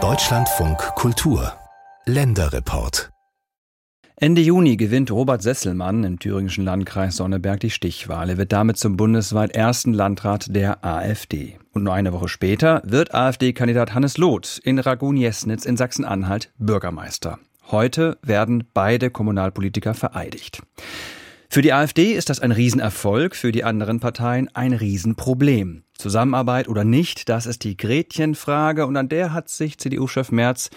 Deutschlandfunk Kultur Länderreport Ende Juni gewinnt Robert Sesselmann im thüringischen Landkreis Sonneberg die Stichwahl. Er wird damit zum bundesweit ersten Landrat der AfD. Und nur eine Woche später wird AfD-Kandidat Hannes Loth in Ragun-Jesnitz in Sachsen-Anhalt Bürgermeister. Heute werden beide Kommunalpolitiker vereidigt. Für die AfD ist das ein Riesenerfolg, für die anderen Parteien ein Riesenproblem. Zusammenarbeit oder nicht, das ist die Gretchenfrage und an der hat sich CDU-Chef Merz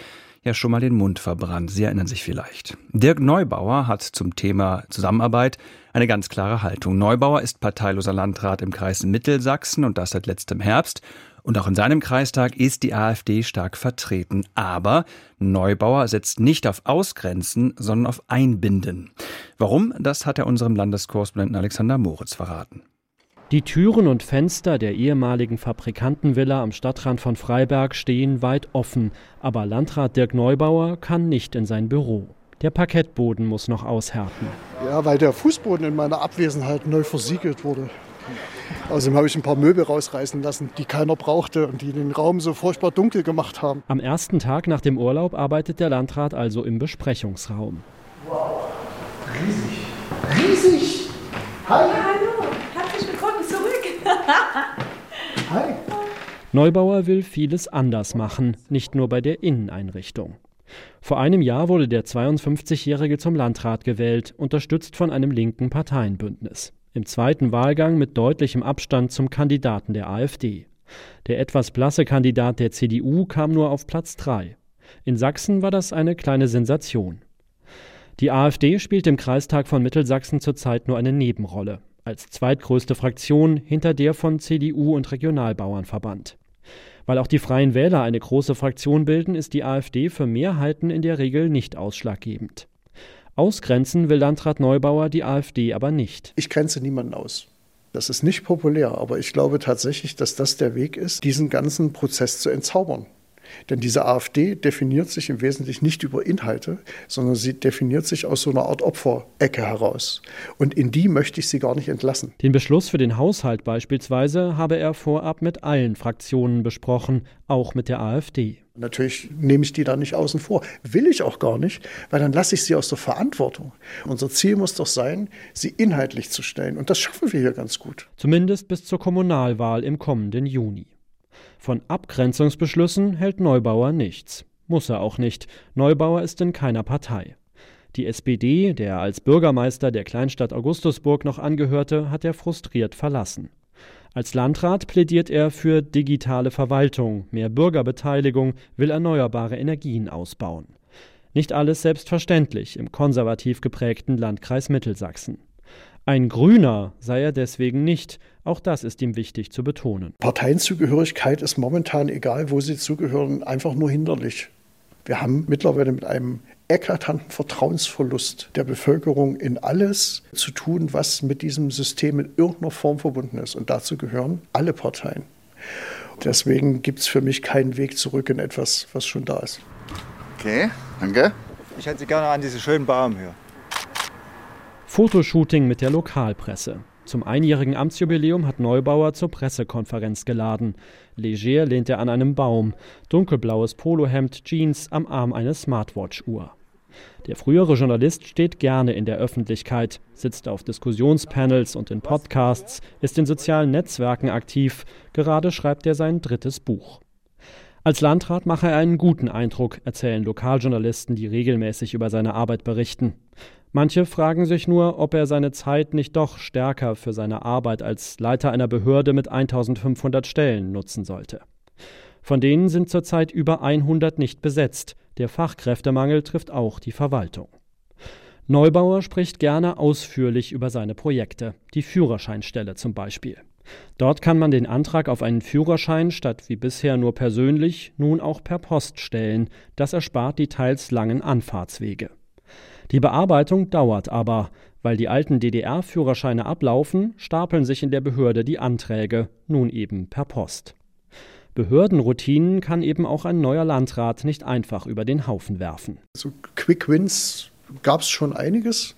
ja schon mal den Mund verbrannt. Sie erinnern sich vielleicht. Dirk Neubauer hat zum Thema Zusammenarbeit eine ganz klare Haltung. Neubauer ist parteiloser Landrat im Kreis Mittelsachsen und das seit letztem Herbst. Und auch in seinem Kreistag ist die AfD stark vertreten. Aber Neubauer setzt nicht auf Ausgrenzen, sondern auf Einbinden. Warum? Das hat er unserem Landeskorrespondenten Alexander Moritz verraten. Die Türen und Fenster der ehemaligen Fabrikantenvilla am Stadtrand von Freiberg stehen weit offen, aber Landrat Dirk Neubauer kann nicht in sein Büro. Der Parkettboden muss noch aushärten. Ja, weil der Fußboden in meiner Abwesenheit neu versiegelt wurde. Außerdem habe ich ein paar Möbel rausreißen lassen, die keiner brauchte und die den Raum so furchtbar dunkel gemacht haben. Am ersten Tag nach dem Urlaub arbeitet der Landrat also im Besprechungsraum. Wow, riesig. Riesig! Hi! Ja, hallo! Hi. Neubauer will vieles anders machen, nicht nur bei der Inneneinrichtung. Vor einem Jahr wurde der 52-Jährige zum Landrat gewählt, unterstützt von einem linken Parteienbündnis. Im zweiten Wahlgang mit deutlichem Abstand zum Kandidaten der AfD. Der etwas blasse Kandidat der CDU kam nur auf Platz 3. In Sachsen war das eine kleine Sensation. Die AfD spielt im Kreistag von Mittelsachsen zurzeit nur eine Nebenrolle als zweitgrößte Fraktion hinter der von CDU und Regionalbauernverband. Weil auch die Freien Wähler eine große Fraktion bilden, ist die AfD für Mehrheiten in der Regel nicht ausschlaggebend. Ausgrenzen will Landrat Neubauer die AfD aber nicht. Ich grenze niemanden aus. Das ist nicht populär, aber ich glaube tatsächlich, dass das der Weg ist, diesen ganzen Prozess zu entzaubern. Denn diese AfD definiert sich im Wesentlichen nicht über Inhalte, sondern sie definiert sich aus so einer Art Opferecke heraus. Und in die möchte ich sie gar nicht entlassen. Den Beschluss für den Haushalt beispielsweise habe er vorab mit allen Fraktionen besprochen, auch mit der AfD. Natürlich nehme ich die da nicht außen vor. Will ich auch gar nicht, weil dann lasse ich sie aus der Verantwortung. Unser Ziel muss doch sein, sie inhaltlich zu stellen. Und das schaffen wir hier ganz gut. Zumindest bis zur Kommunalwahl im kommenden Juni. Von Abgrenzungsbeschlüssen hält Neubauer nichts. Muss er auch nicht. Neubauer ist in keiner Partei. Die SPD, der als Bürgermeister der Kleinstadt Augustusburg noch angehörte, hat er frustriert verlassen. Als Landrat plädiert er für digitale Verwaltung, mehr Bürgerbeteiligung, will erneuerbare Energien ausbauen. Nicht alles selbstverständlich im konservativ geprägten Landkreis Mittelsachsen. Ein Grüner sei er deswegen nicht. Auch das ist ihm wichtig zu betonen. Parteienzugehörigkeit ist momentan, egal wo sie zugehören, einfach nur hinderlich. Wir haben mittlerweile mit einem eklatanten Vertrauensverlust der Bevölkerung in alles zu tun, was mit diesem System in irgendeiner Form verbunden ist. Und dazu gehören alle Parteien. Deswegen gibt es für mich keinen Weg zurück in etwas, was schon da ist. Okay, danke. Ich hätte Sie gerne an diese schönen Baum hier. Fotoshooting mit der Lokalpresse. Zum einjährigen Amtsjubiläum hat Neubauer zur Pressekonferenz geladen. Leger lehnt er an einem Baum, dunkelblaues Polohemd, Jeans am Arm eine Smartwatch-Uhr. Der frühere Journalist steht gerne in der Öffentlichkeit, sitzt auf Diskussionspanels und in Podcasts, ist in sozialen Netzwerken aktiv. Gerade schreibt er sein drittes Buch. Als Landrat mache er einen guten Eindruck, erzählen Lokaljournalisten, die regelmäßig über seine Arbeit berichten. Manche fragen sich nur, ob er seine Zeit nicht doch stärker für seine Arbeit als Leiter einer Behörde mit 1500 Stellen nutzen sollte. Von denen sind zurzeit über 100 nicht besetzt. Der Fachkräftemangel trifft auch die Verwaltung. Neubauer spricht gerne ausführlich über seine Projekte, die Führerscheinstelle zum Beispiel. Dort kann man den Antrag auf einen Führerschein statt wie bisher nur persönlich nun auch per Post stellen. Das erspart die teils langen Anfahrtswege. Die Bearbeitung dauert aber. Weil die alten DDR-Führerscheine ablaufen, stapeln sich in der Behörde die Anträge, nun eben per Post. Behördenroutinen kann eben auch ein neuer Landrat nicht einfach über den Haufen werfen. So Quick Wins gab es schon einiges.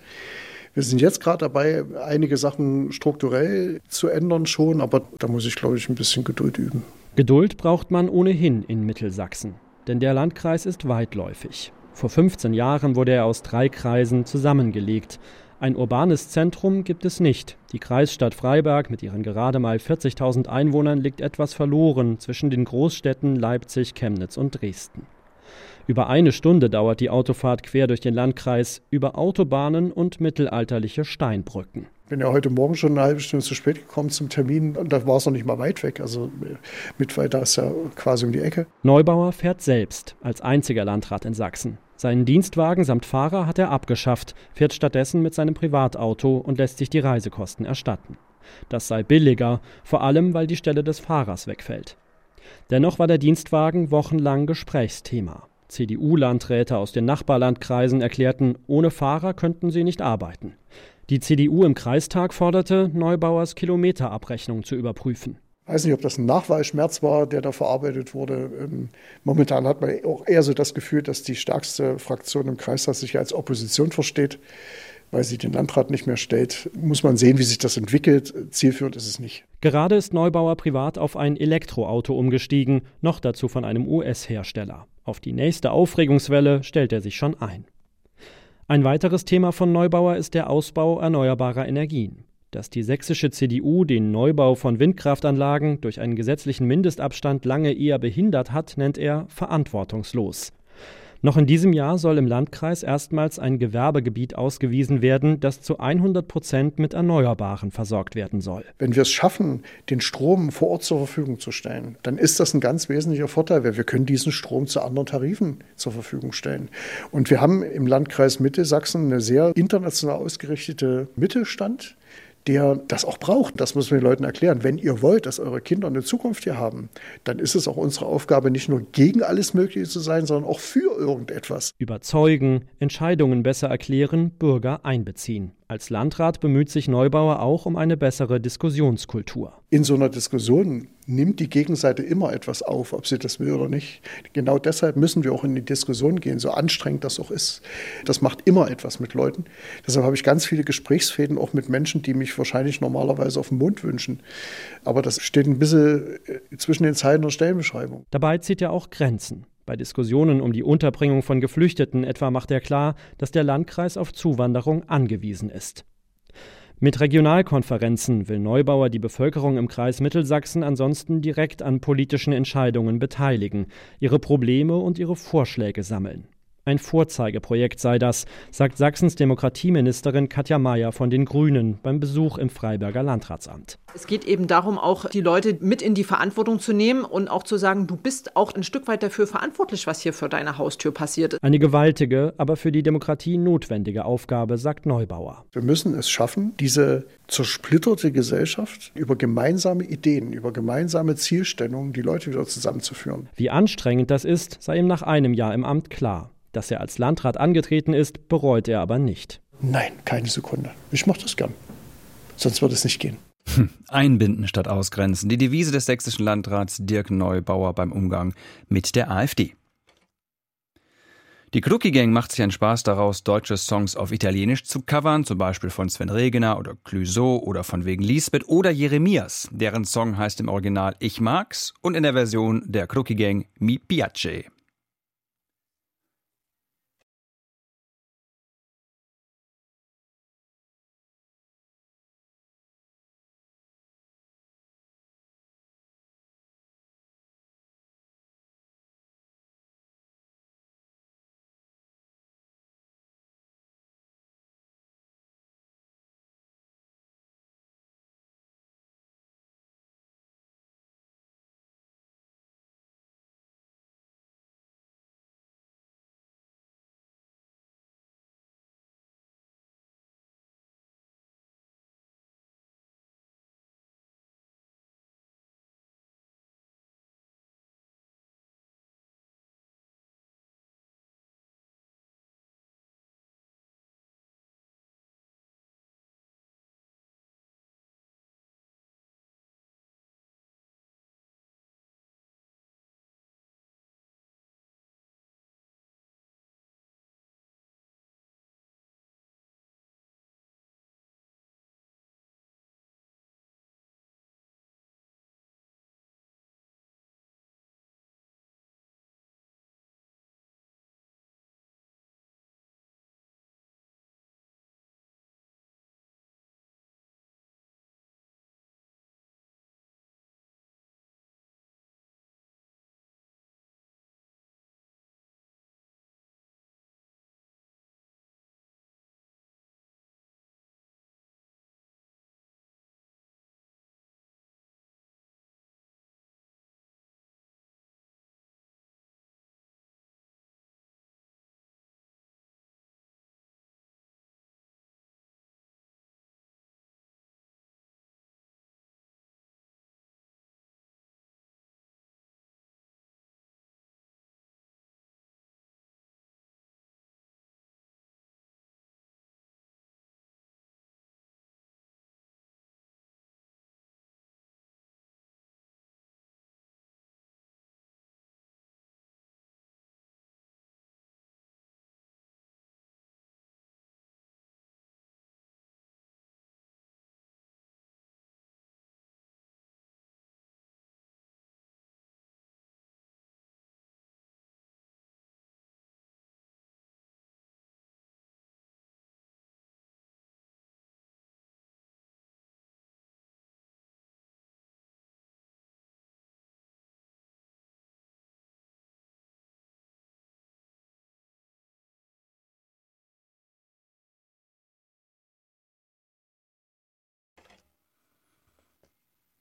Wir sind jetzt gerade dabei, einige Sachen strukturell zu ändern schon, aber da muss ich, glaube ich, ein bisschen Geduld üben. Geduld braucht man ohnehin in Mittelsachsen, denn der Landkreis ist weitläufig. Vor 15 Jahren wurde er aus drei Kreisen zusammengelegt. Ein urbanes Zentrum gibt es nicht. Die Kreisstadt Freiberg mit ihren gerade mal 40.000 Einwohnern liegt etwas verloren zwischen den Großstädten Leipzig, Chemnitz und Dresden. Über eine Stunde dauert die Autofahrt quer durch den Landkreis über Autobahnen und mittelalterliche Steinbrücken. Ich bin ja heute Morgen schon eine halbe Stunde zu spät gekommen zum Termin und da war es noch nicht mal weit weg. Also mit weiter ist ja quasi um die Ecke. Neubauer fährt selbst als einziger Landrat in Sachsen. Seinen Dienstwagen samt Fahrer hat er abgeschafft, fährt stattdessen mit seinem Privatauto und lässt sich die Reisekosten erstatten. Das sei billiger, vor allem weil die Stelle des Fahrers wegfällt. Dennoch war der Dienstwagen wochenlang Gesprächsthema. CDU-Landräte aus den Nachbarlandkreisen erklärten, ohne Fahrer könnten sie nicht arbeiten. Die CDU im Kreistag forderte, Neubauers Kilometerabrechnung zu überprüfen. Ich weiß nicht, ob das ein Nachwahlschmerz war, der da verarbeitet wurde. Ähm, momentan hat man auch eher so das Gefühl, dass die stärkste Fraktion im Kreistag sich als Opposition versteht, weil sie den Landrat nicht mehr stellt. Muss man sehen, wie sich das entwickelt. Zielführend ist es nicht. Gerade ist Neubauer privat auf ein Elektroauto umgestiegen, noch dazu von einem US-Hersteller. Auf die nächste Aufregungswelle stellt er sich schon ein. Ein weiteres Thema von Neubauer ist der Ausbau erneuerbarer Energien. Dass die sächsische CDU den Neubau von Windkraftanlagen durch einen gesetzlichen Mindestabstand lange eher behindert hat, nennt er verantwortungslos. Noch in diesem Jahr soll im Landkreis erstmals ein Gewerbegebiet ausgewiesen werden, das zu 100 Prozent mit Erneuerbaren versorgt werden soll. Wenn wir es schaffen, den Strom vor Ort zur Verfügung zu stellen, dann ist das ein ganz wesentlicher Vorteil, weil wir können diesen Strom zu anderen Tarifen zur Verfügung stellen. Und wir haben im Landkreis Mitte Sachsen eine sehr international ausgerichtete Mittelstand der das auch braucht. Das müssen wir den Leuten erklären. Wenn ihr wollt, dass eure Kinder eine Zukunft hier haben, dann ist es auch unsere Aufgabe, nicht nur gegen alles Mögliche zu sein, sondern auch für irgendetwas. Überzeugen, Entscheidungen besser erklären, Bürger einbeziehen. Als Landrat bemüht sich Neubauer auch um eine bessere Diskussionskultur. In so einer Diskussion nimmt die Gegenseite immer etwas auf, ob sie das will oder nicht. Genau deshalb müssen wir auch in die Diskussion gehen, so anstrengend das auch ist. Das macht immer etwas mit Leuten. Deshalb habe ich ganz viele Gesprächsfäden auch mit Menschen, die mich wahrscheinlich normalerweise auf den Mund wünschen. Aber das steht ein bisschen äh, zwischen den Zeilen der Stellenbeschreibung. Dabei zieht er auch Grenzen. Bei Diskussionen um die Unterbringung von Geflüchteten etwa macht er klar, dass der Landkreis auf Zuwanderung angewiesen ist. Mit Regionalkonferenzen will Neubauer die Bevölkerung im Kreis Mittelsachsen ansonsten direkt an politischen Entscheidungen beteiligen, ihre Probleme und ihre Vorschläge sammeln. Ein Vorzeigeprojekt sei das, sagt Sachsens Demokratieministerin Katja Mayer von den Grünen beim Besuch im Freiberger Landratsamt. Es geht eben darum, auch die Leute mit in die Verantwortung zu nehmen und auch zu sagen, du bist auch ein Stück weit dafür verantwortlich, was hier vor deiner Haustür passiert. Eine gewaltige, aber für die Demokratie notwendige Aufgabe, sagt Neubauer. Wir müssen es schaffen, diese zersplitterte Gesellschaft über gemeinsame Ideen, über gemeinsame Zielstellungen die Leute wieder zusammenzuführen. Wie anstrengend das ist, sei ihm nach einem Jahr im Amt klar. Dass er als Landrat angetreten ist, bereut er aber nicht. Nein, keine Sekunde. Ich mache das gern. Sonst würde es nicht gehen. Hm, einbinden statt ausgrenzen. Die Devise des sächsischen Landrats Dirk Neubauer beim Umgang mit der AfD. Die Klucki Gang macht sich einen Spaß daraus, deutsche Songs auf Italienisch zu covern, zum Beispiel von Sven Regener oder Clouseau oder von wegen Lisbeth oder Jeremias. Deren Song heißt im Original Ich mag's und in der Version der Klucki Gang Mi piace.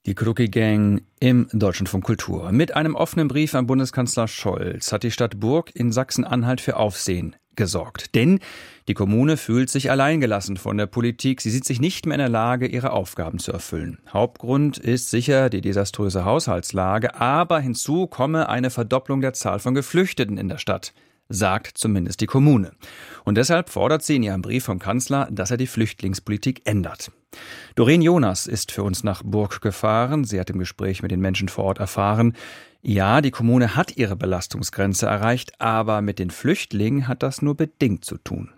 Die Krucki Gang im Deutschlandfunk Kultur. Mit einem offenen Brief an Bundeskanzler Scholz hat die Stadt Burg in Sachsen-Anhalt für Aufsehen gesorgt. Denn die Kommune fühlt sich alleingelassen von der Politik. Sie sieht sich nicht mehr in der Lage, ihre Aufgaben zu erfüllen. Hauptgrund ist sicher die desaströse Haushaltslage, aber hinzu komme eine Verdopplung der Zahl von Geflüchteten in der Stadt sagt zumindest die Kommune. Und deshalb fordert sie in ihrem Brief vom Kanzler, dass er die Flüchtlingspolitik ändert. Doreen Jonas ist für uns nach Burg gefahren. Sie hat im Gespräch mit den Menschen vor Ort erfahren, ja, die Kommune hat ihre Belastungsgrenze erreicht, aber mit den Flüchtlingen hat das nur bedingt zu tun.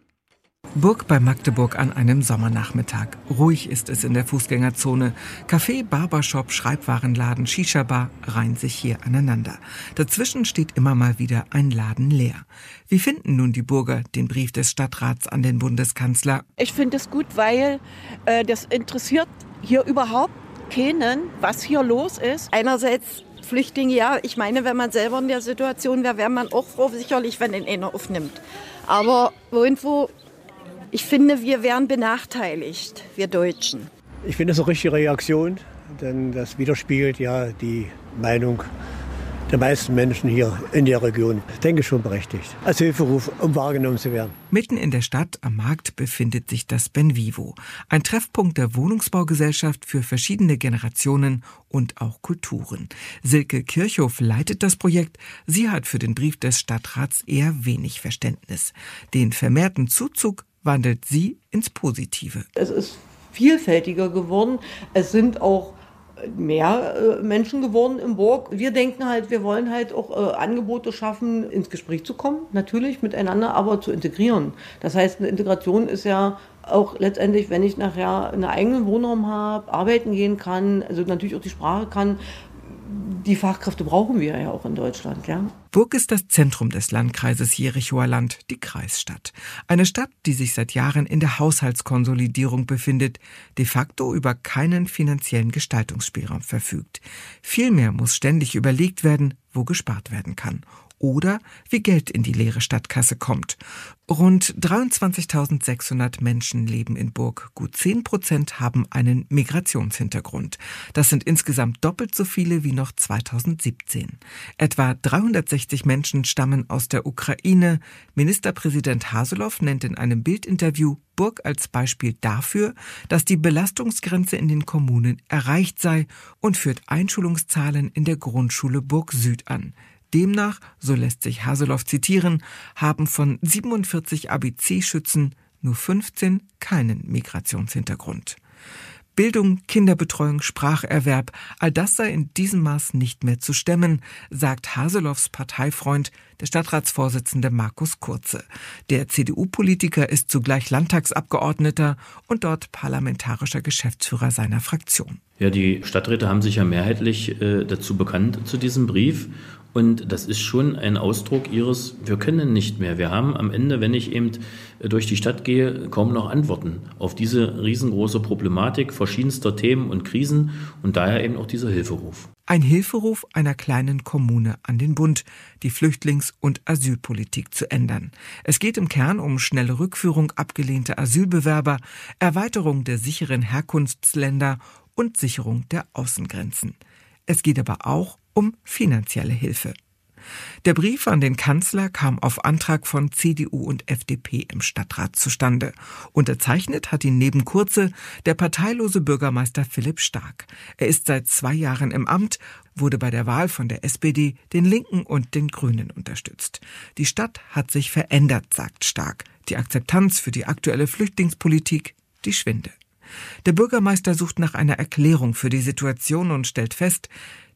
Burg bei Magdeburg an einem Sommernachmittag. Ruhig ist es in der Fußgängerzone. Café, Barbershop, Schreibwarenladen, Shisha-Bar reihen sich hier aneinander. Dazwischen steht immer mal wieder ein Laden leer. Wie finden nun die Burger den Brief des Stadtrats an den Bundeskanzler? Ich finde es gut, weil äh, das interessiert hier überhaupt keinen, was hier los ist. Einerseits Flüchtlinge, ja, ich meine, wenn man selber in der Situation wäre, wäre man auch froh, sicherlich, wenn ihn einer aufnimmt. Aber irgendwo ich finde, wir wären benachteiligt, wir Deutschen. Ich finde es eine richtige Reaktion, denn das widerspiegelt ja die Meinung der meisten Menschen hier in der Region. Ich denke schon berechtigt. Als Hilferuf, um wahrgenommen zu werden. Mitten in der Stadt am Markt befindet sich das Benvivo, ein Treffpunkt der Wohnungsbaugesellschaft für verschiedene Generationen und auch Kulturen. Silke Kirchhoff leitet das Projekt. Sie hat für den Brief des Stadtrats eher wenig Verständnis. Den vermehrten Zuzug wandelt sie ins Positive. Es ist vielfältiger geworden. Es sind auch mehr äh, Menschen geworden im Burg. Wir denken halt, wir wollen halt auch äh, Angebote schaffen, ins Gespräch zu kommen, natürlich miteinander, aber zu integrieren. Das heißt, eine Integration ist ja auch letztendlich, wenn ich nachher einen eigenen Wohnraum habe, arbeiten gehen kann, also natürlich auch die Sprache kann, die Fachkräfte brauchen wir ja auch in Deutschland, ja. Burg ist das Zentrum des Landkreises Jerichoer Land, die Kreisstadt. Eine Stadt, die sich seit Jahren in der Haushaltskonsolidierung befindet, de facto über keinen finanziellen Gestaltungsspielraum verfügt. Vielmehr muss ständig überlegt werden, wo gespart werden kann oder wie Geld in die leere Stadtkasse kommt. Rund 23.600 Menschen leben in Burg. Gut 10 Prozent haben einen Migrationshintergrund. Das sind insgesamt doppelt so viele wie noch 2017. Etwa 360 Menschen stammen aus der Ukraine. Ministerpräsident Haseloff nennt in einem Bildinterview Burg als Beispiel dafür, dass die Belastungsgrenze in den Kommunen erreicht sei und führt Einschulungszahlen in der Grundschule Burg Süd an. Demnach, so lässt sich Haseloff zitieren, haben von 47 ABC-Schützen nur 15 keinen Migrationshintergrund. Bildung, Kinderbetreuung, Spracherwerb, all das sei in diesem Maß nicht mehr zu stemmen, sagt Haseloffs Parteifreund, der Stadtratsvorsitzende Markus Kurze. Der CDU-Politiker ist zugleich Landtagsabgeordneter und dort parlamentarischer Geschäftsführer seiner Fraktion. Ja, die Stadträte haben sich ja mehrheitlich äh, dazu bekannt zu diesem Brief und das ist schon ein Ausdruck ihres, wir können nicht mehr. Wir haben am Ende, wenn ich eben durch die Stadt gehe, kaum noch Antworten auf diese riesengroße Problematik verschiedenster Themen und Krisen und daher eben auch dieser Hilferuf. Ein Hilferuf einer kleinen Kommune an den Bund, die Flüchtlings- und Asylpolitik zu ändern. Es geht im Kern um schnelle Rückführung abgelehnter Asylbewerber, Erweiterung der sicheren Herkunftsländer und Sicherung der Außengrenzen. Es geht aber auch um finanzielle Hilfe. Der Brief an den Kanzler kam auf Antrag von CDU und FDP im Stadtrat zustande. Unterzeichnet hat ihn neben Kurze der parteilose Bürgermeister Philipp Stark. Er ist seit zwei Jahren im Amt, wurde bei der Wahl von der SPD, den Linken und den Grünen unterstützt. Die Stadt hat sich verändert, sagt Stark. Die Akzeptanz für die aktuelle Flüchtlingspolitik, die schwinde. Der Bürgermeister sucht nach einer Erklärung für die Situation und stellt fest,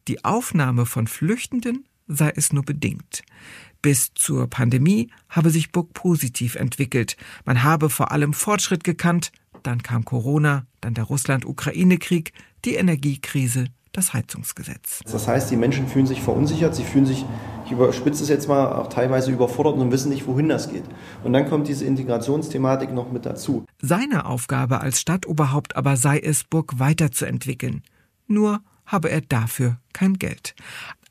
die Aufnahme von Flüchtenden sei es nur bedingt. Bis zur Pandemie habe sich Burg positiv entwickelt. Man habe vor allem Fortschritt gekannt. Dann kam Corona, dann der Russland-Ukraine-Krieg, die Energiekrise, das Heizungsgesetz. Das heißt, die Menschen fühlen sich verunsichert, sie fühlen sich, ich überspitze es jetzt mal, auch teilweise überfordert und wissen nicht, wohin das geht. Und dann kommt diese Integrationsthematik noch mit dazu. Seine Aufgabe als Stadtoberhaupt aber sei es, Burg weiterzuentwickeln. Nur habe er dafür kein Geld.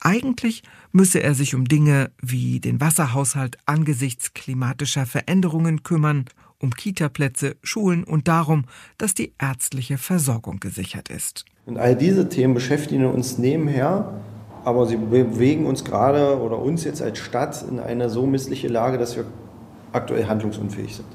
Eigentlich müsse er sich um Dinge wie den Wasserhaushalt angesichts klimatischer Veränderungen kümmern um Kitaplätze, Schulen und darum, dass die ärztliche Versorgung gesichert ist. Und all diese Themen beschäftigen uns nebenher, aber sie bewegen uns gerade oder uns jetzt als Stadt in eine so missliche Lage, dass wir aktuell handlungsunfähig sind.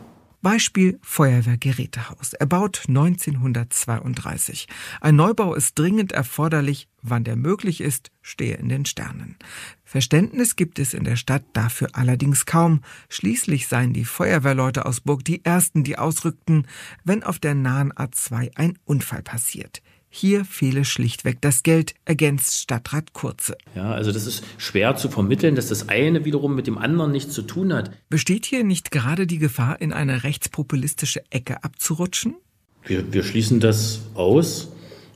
Beispiel Feuerwehrgerätehaus, erbaut 1932. Ein Neubau ist dringend erforderlich, wann der möglich ist, stehe in den Sternen. Verständnis gibt es in der Stadt dafür allerdings kaum. Schließlich seien die Feuerwehrleute aus Burg die ersten, die ausrückten, wenn auf der nahen A2 ein Unfall passiert. Hier fehle schlichtweg das Geld, ergänzt Stadtrat Kurze. Ja, also das ist schwer zu vermitteln, dass das eine wiederum mit dem anderen nichts zu tun hat. Besteht hier nicht gerade die Gefahr, in eine rechtspopulistische Ecke abzurutschen? Wir, wir schließen das aus,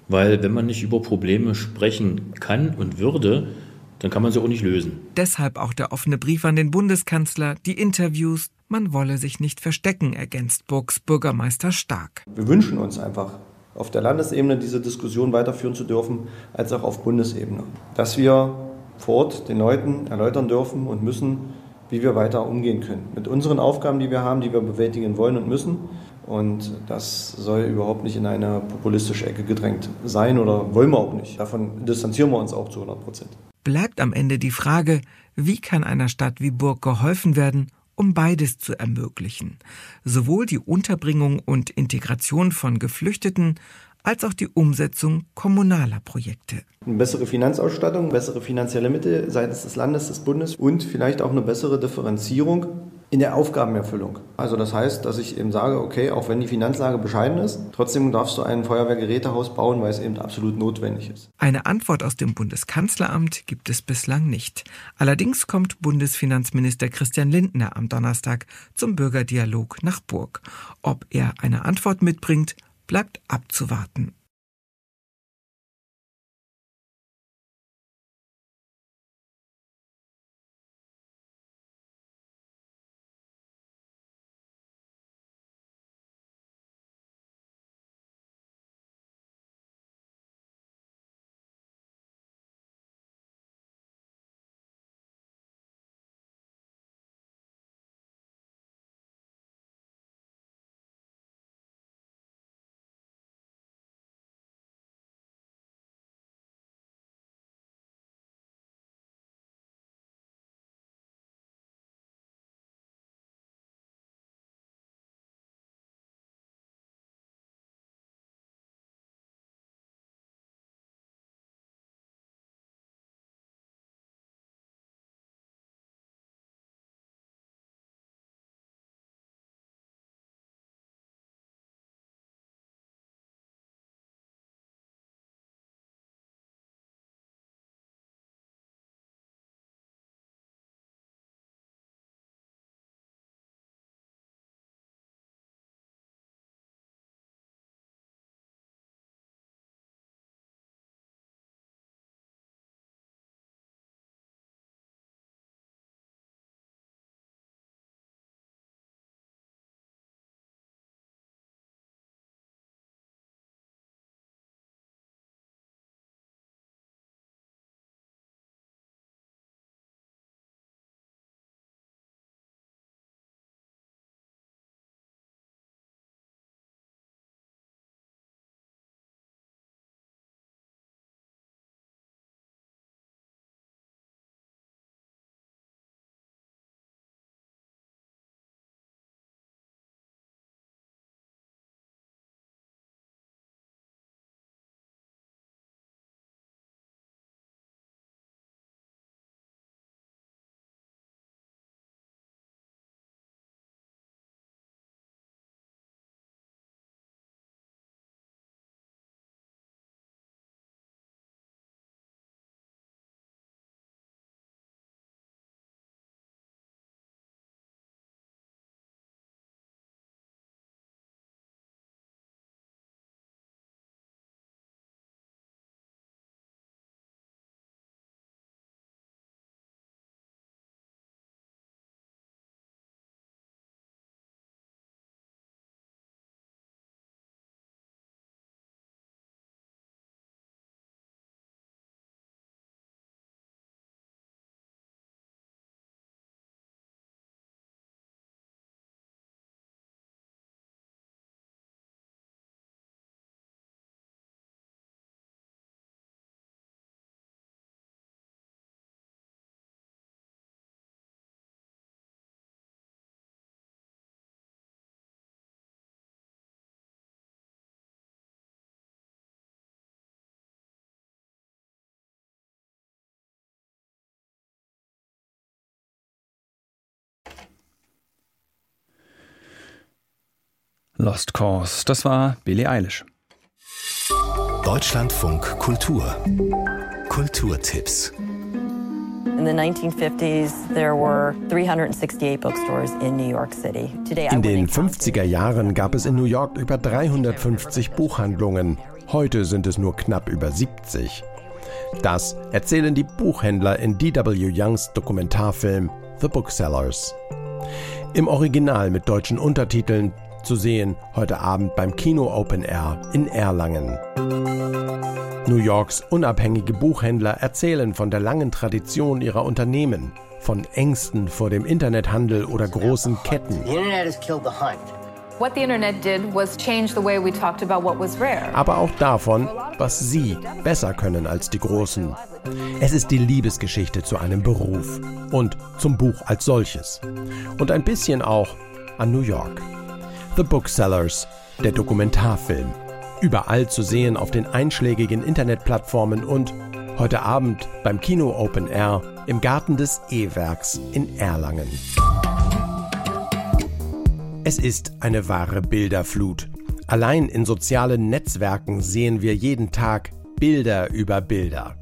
weil wenn man nicht über Probleme sprechen kann und würde, dann kann man sie auch nicht lösen. Deshalb auch der offene Brief an den Bundeskanzler, die Interviews. Man wolle sich nicht verstecken, ergänzt Burgs Bürgermeister Stark. Wir wünschen uns einfach auf der Landesebene diese Diskussion weiterführen zu dürfen, als auch auf Bundesebene. Dass wir vor Ort den Leuten erläutern dürfen und müssen, wie wir weiter umgehen können. Mit unseren Aufgaben, die wir haben, die wir bewältigen wollen und müssen. Und das soll überhaupt nicht in eine populistische Ecke gedrängt sein oder wollen wir auch nicht. Davon distanzieren wir uns auch zu 100 Prozent. Bleibt am Ende die Frage, wie kann einer Stadt wie Burg geholfen werden, um beides zu ermöglichen. Sowohl die Unterbringung und Integration von Geflüchteten als auch die Umsetzung kommunaler Projekte. Eine bessere Finanzausstattung, bessere finanzielle Mittel seitens des Landes, des Bundes und vielleicht auch eine bessere Differenzierung in der Aufgabenerfüllung. Also das heißt, dass ich eben sage, okay, auch wenn die Finanzlage bescheiden ist, trotzdem darfst du ein Feuerwehrgerätehaus bauen, weil es eben absolut notwendig ist. Eine Antwort aus dem Bundeskanzleramt gibt es bislang nicht. Allerdings kommt Bundesfinanzminister Christian Lindner am Donnerstag zum Bürgerdialog nach Burg. Ob er eine Antwort mitbringt, bleibt abzuwarten. Lost Cause, das war Billie Eilish. Deutschlandfunk Kultur Kulturtipps In the 1950s, there were 368 bookstores in New York City. Today, in den 50er Jahren gab es in New York über 350 Buchhandlungen. Heute sind es nur knapp über 70. Das erzählen die Buchhändler in D.W. Youngs Dokumentarfilm The Booksellers. Im Original mit deutschen Untertiteln zu sehen heute Abend beim Kino Open Air in Erlangen. New Yorks unabhängige Buchhändler erzählen von der langen Tradition ihrer Unternehmen, von Ängsten vor dem Internethandel oder großen Ketten. Aber auch davon, was sie besser können als die Großen. Es ist die Liebesgeschichte zu einem Beruf und zum Buch als solches. Und ein bisschen auch an New York. The Booksellers, der Dokumentarfilm. Überall zu sehen auf den einschlägigen Internetplattformen und heute Abend beim Kino Open Air im Garten des E-Werks in Erlangen. Es ist eine wahre Bilderflut. Allein in sozialen Netzwerken sehen wir jeden Tag Bilder über Bilder.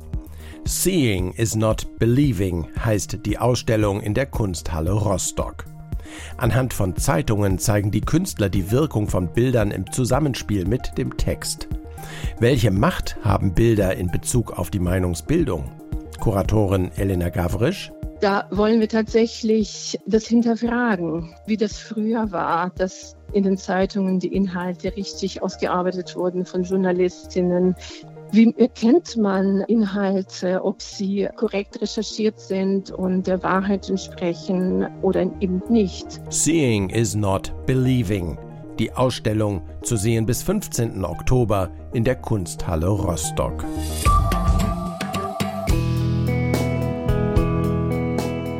Seeing is not believing heißt die Ausstellung in der Kunsthalle Rostock. Anhand von Zeitungen zeigen die Künstler die Wirkung von Bildern im Zusammenspiel mit dem Text. Welche Macht haben Bilder in Bezug auf die Meinungsbildung? Kuratorin Elena Gavrisch. Da wollen wir tatsächlich das hinterfragen, wie das früher war, dass in den Zeitungen die Inhalte richtig ausgearbeitet wurden von Journalistinnen, wie erkennt man Inhalte, ob sie korrekt recherchiert sind und der Wahrheit entsprechen oder eben nicht? Seeing is not believing. Die Ausstellung zu sehen bis 15. Oktober in der Kunsthalle Rostock.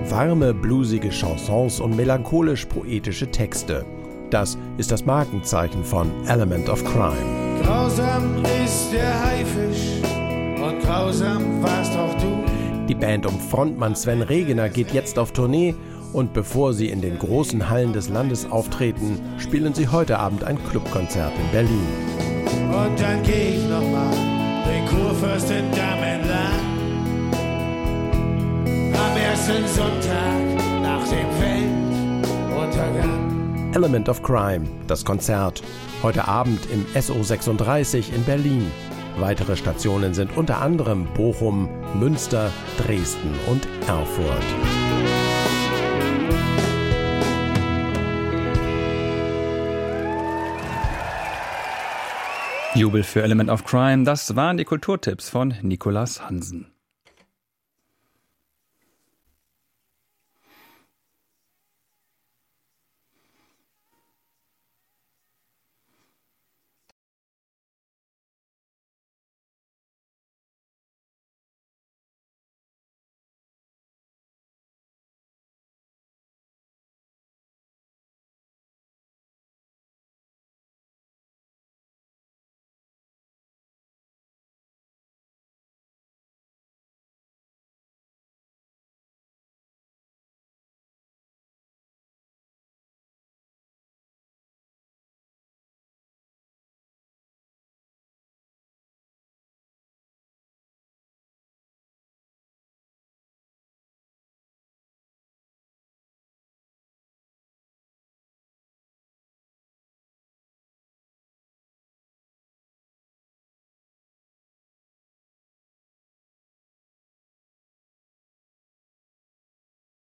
Warme, bluesige Chansons und melancholisch-poetische Texte. Das ist das Markenzeichen von Element of Crime. Grausam ist der Haifisch und grausam warst auch du. Die Band um Frontmann Sven Regener geht jetzt auf Tournee und bevor sie in den großen Hallen des Landes auftreten, spielen sie heute Abend ein Clubkonzert in Berlin. Und dann geh ich nochmal den Kurfürstendamm entlang. Am ersten Sonntag nach dem Weltuntergang. Element of Crime, das Konzert. Heute Abend im SO36 in Berlin. Weitere Stationen sind unter anderem Bochum, Münster, Dresden und Erfurt. Jubel für Element of Crime, das waren die Kulturtipps von Nikolas Hansen.